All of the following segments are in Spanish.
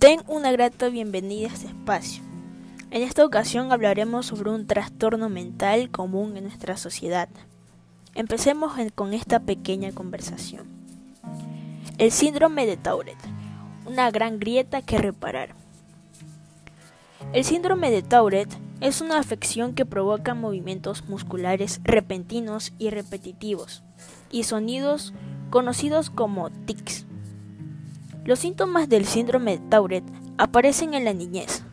Ten una grata bienvenida a este espacio. En esta ocasión hablaremos sobre un trastorno mental común en nuestra sociedad. Empecemos con esta pequeña conversación. El síndrome de Tourette, una gran grieta que reparar. El síndrome de Tourette es una afección que provoca movimientos musculares repentinos y repetitivos y sonidos conocidos como tics. Los síntomas del síndrome de Tourette aparecen en la niñez,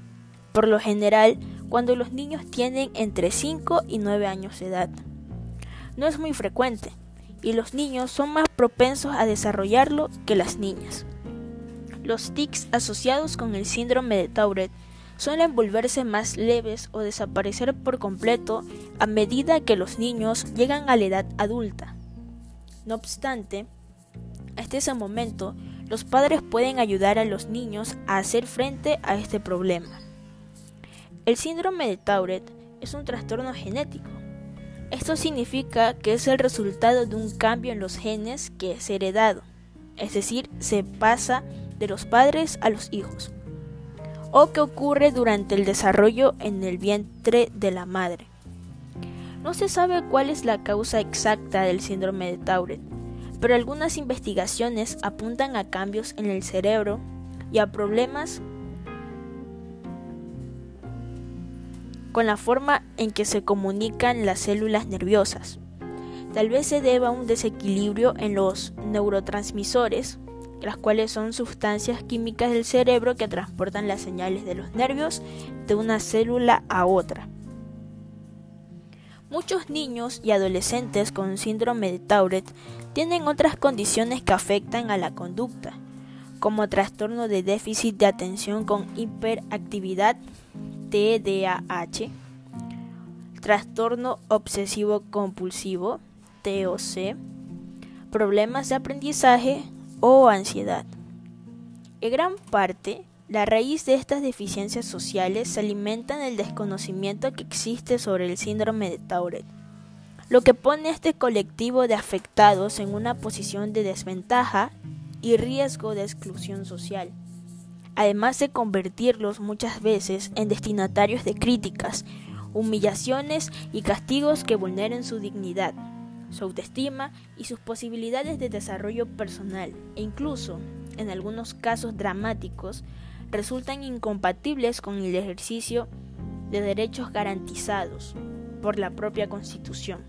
por lo general cuando los niños tienen entre 5 y 9 años de edad. No es muy frecuente y los niños son más propensos a desarrollarlo que las niñas. Los tics asociados con el síndrome de Tourette suelen volverse más leves o desaparecer por completo a medida que los niños llegan a la edad adulta. No obstante, hasta ese momento, los padres pueden ayudar a los niños a hacer frente a este problema. El síndrome de Tourette es un trastorno genético. Esto significa que es el resultado de un cambio en los genes que es heredado, es decir, se pasa de los padres a los hijos o que ocurre durante el desarrollo en el vientre de la madre. No se sabe cuál es la causa exacta del síndrome de Tourette, pero algunas investigaciones apuntan a cambios en el cerebro y a problemas con la forma en que se comunican las células nerviosas. Tal vez se deba a un desequilibrio en los neurotransmisores las cuales son sustancias químicas del cerebro que transportan las señales de los nervios de una célula a otra. Muchos niños y adolescentes con síndrome de Tourette tienen otras condiciones que afectan a la conducta, como trastorno de déficit de atención con hiperactividad TDAH, trastorno obsesivo compulsivo TOC, problemas de aprendizaje o ansiedad. En gran parte, la raíz de estas deficiencias sociales se alimenta en el desconocimiento que existe sobre el síndrome de Tourette, lo que pone a este colectivo de afectados en una posición de desventaja y riesgo de exclusión social, además de convertirlos muchas veces en destinatarios de críticas, humillaciones y castigos que vulneren su dignidad su autoestima y sus posibilidades de desarrollo personal e incluso, en algunos casos dramáticos, resultan incompatibles con el ejercicio de derechos garantizados por la propia Constitución.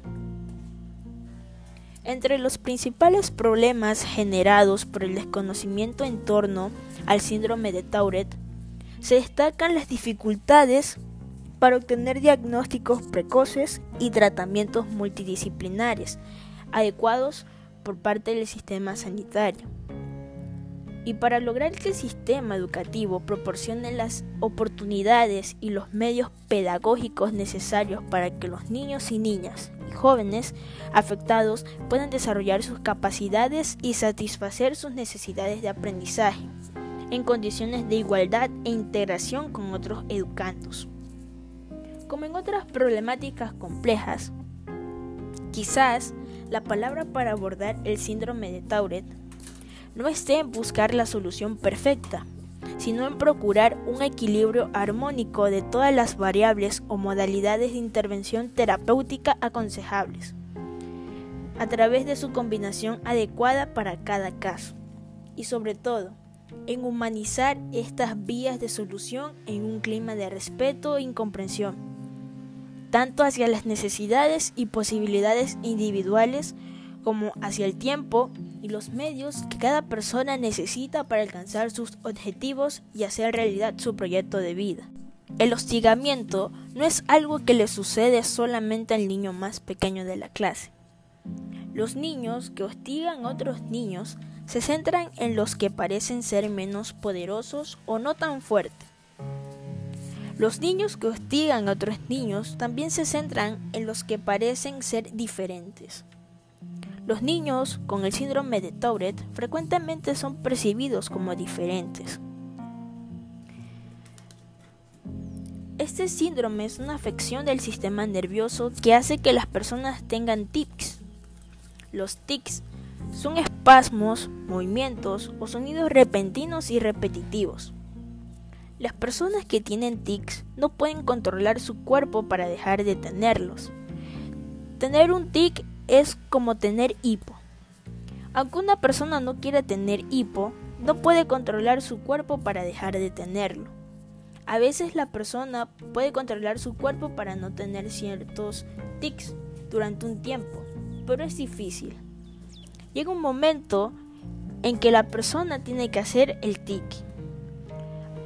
Entre los principales problemas generados por el desconocimiento en torno al síndrome de Tourette se destacan las dificultades para obtener diagnósticos precoces y tratamientos multidisciplinares adecuados por parte del sistema sanitario. Y para lograr que el sistema educativo proporcione las oportunidades y los medios pedagógicos necesarios para que los niños y niñas y jóvenes afectados puedan desarrollar sus capacidades y satisfacer sus necesidades de aprendizaje en condiciones de igualdad e integración con otros educandos. Como en otras problemáticas complejas, quizás la palabra para abordar el síndrome de Tourette no esté en buscar la solución perfecta, sino en procurar un equilibrio armónico de todas las variables o modalidades de intervención terapéutica aconsejables, a través de su combinación adecuada para cada caso, y sobre todo, en humanizar estas vías de solución en un clima de respeto e incomprensión tanto hacia las necesidades y posibilidades individuales como hacia el tiempo y los medios que cada persona necesita para alcanzar sus objetivos y hacer realidad su proyecto de vida. El hostigamiento no es algo que le sucede solamente al niño más pequeño de la clase. Los niños que hostigan a otros niños se centran en los que parecen ser menos poderosos o no tan fuertes los niños que hostigan a otros niños también se centran en los que parecen ser diferentes. Los niños con el síndrome de Tourette frecuentemente son percibidos como diferentes. Este síndrome es una afección del sistema nervioso que hace que las personas tengan tics. Los tics son espasmos, movimientos o sonidos repentinos y repetitivos Las personas que tienen tics no pueden controlar su cuerpo para dejar de tenerlos. Tener un tic es como tener hipo. Aunque una persona no quiera tener hipo, no puede controlar su cuerpo para dejar de tenerlo. A veces la persona puede controlar su cuerpo para no tener ciertos tics durante un tiempo, pero es difícil. Llega un momento en que la persona tiene que hacer el tic.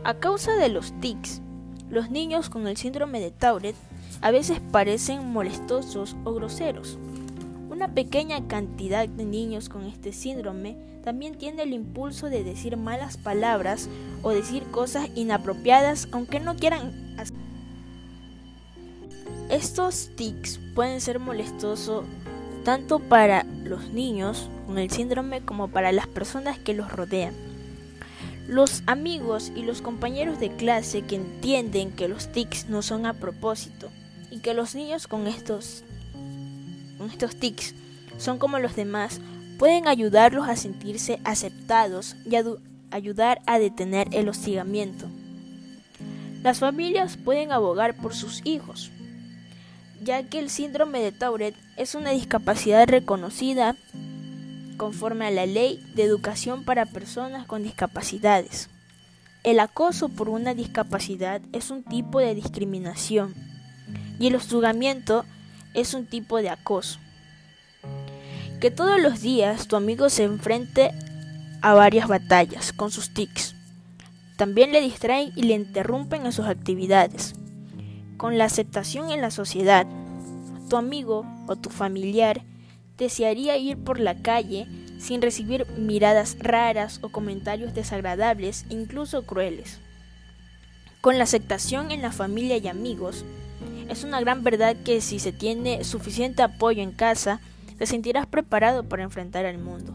A causa de los tics, los niños con el síndrome de Tourette a veces parecen molestosos o groseros. Una pequeña cantidad de niños con este síndrome también tiene el impulso de decir malas palabras o decir cosas inapropiadas aunque no quieran hacer. Estos tics pueden ser molestosos tanto para los niños con el síndrome como para las personas que los rodean. Los amigos y los compañeros de clase que entienden que los tics no son a propósito y que los niños con estos estos tics son como los demás, pueden ayudarlos a sentirse aceptados y ayudar a detener el hostigamiento. Las familias pueden abogar por sus hijos, ya que el síndrome de Tourette es una discapacidad reconocida conforme a la Ley de Educación para Personas con Discapacidades. El acoso por una discapacidad es un tipo de discriminación y el hostigamiento es un tipo de acoso. Que todos los días tu amigo se enfrente a varias batallas con sus tics. También le distraen y le interrumpen en sus actividades. Con la aceptación en la sociedad, tu amigo o tu familiar desearía ir por la calle sin recibir miradas raras o comentarios desagradables, incluso crueles. Con la aceptación en la familia y amigos, es una gran verdad que si se tiene suficiente apoyo en casa, te sentirás preparado para enfrentar al mundo.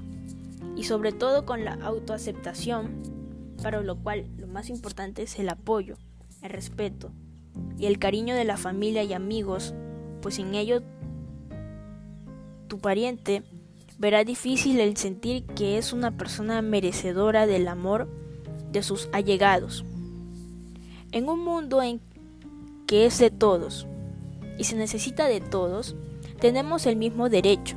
Y sobre todo con la autoaceptación, para lo cual lo más importante es el apoyo, el respeto y el cariño de la familia y amigos, pues sin ello tu pariente verá difícil el sentir que es una persona merecedora del amor de sus allegados. En un mundo en que es de todos y se necesita de todos, tenemos el mismo derecho,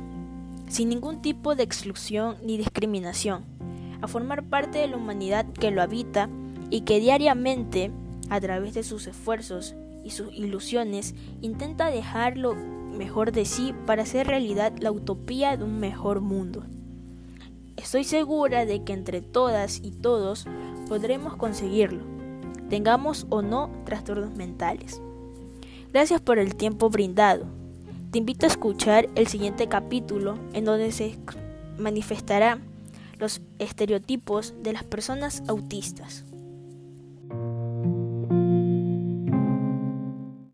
sin ningún tipo de exclusión ni discriminación, a formar parte de la humanidad que lo habita y que diariamente, a través de sus esfuerzos y sus ilusiones, intenta dejar lo mejor de sí para hacer realidad la utopía de un mejor mundo. Estoy segura de que entre todas y todos podremos conseguirlo tengamos o no trastornos mentales. Gracias por el tiempo brindado. Te invito a escuchar el siguiente capítulo en donde se manifestará los estereotipos de las personas autistas.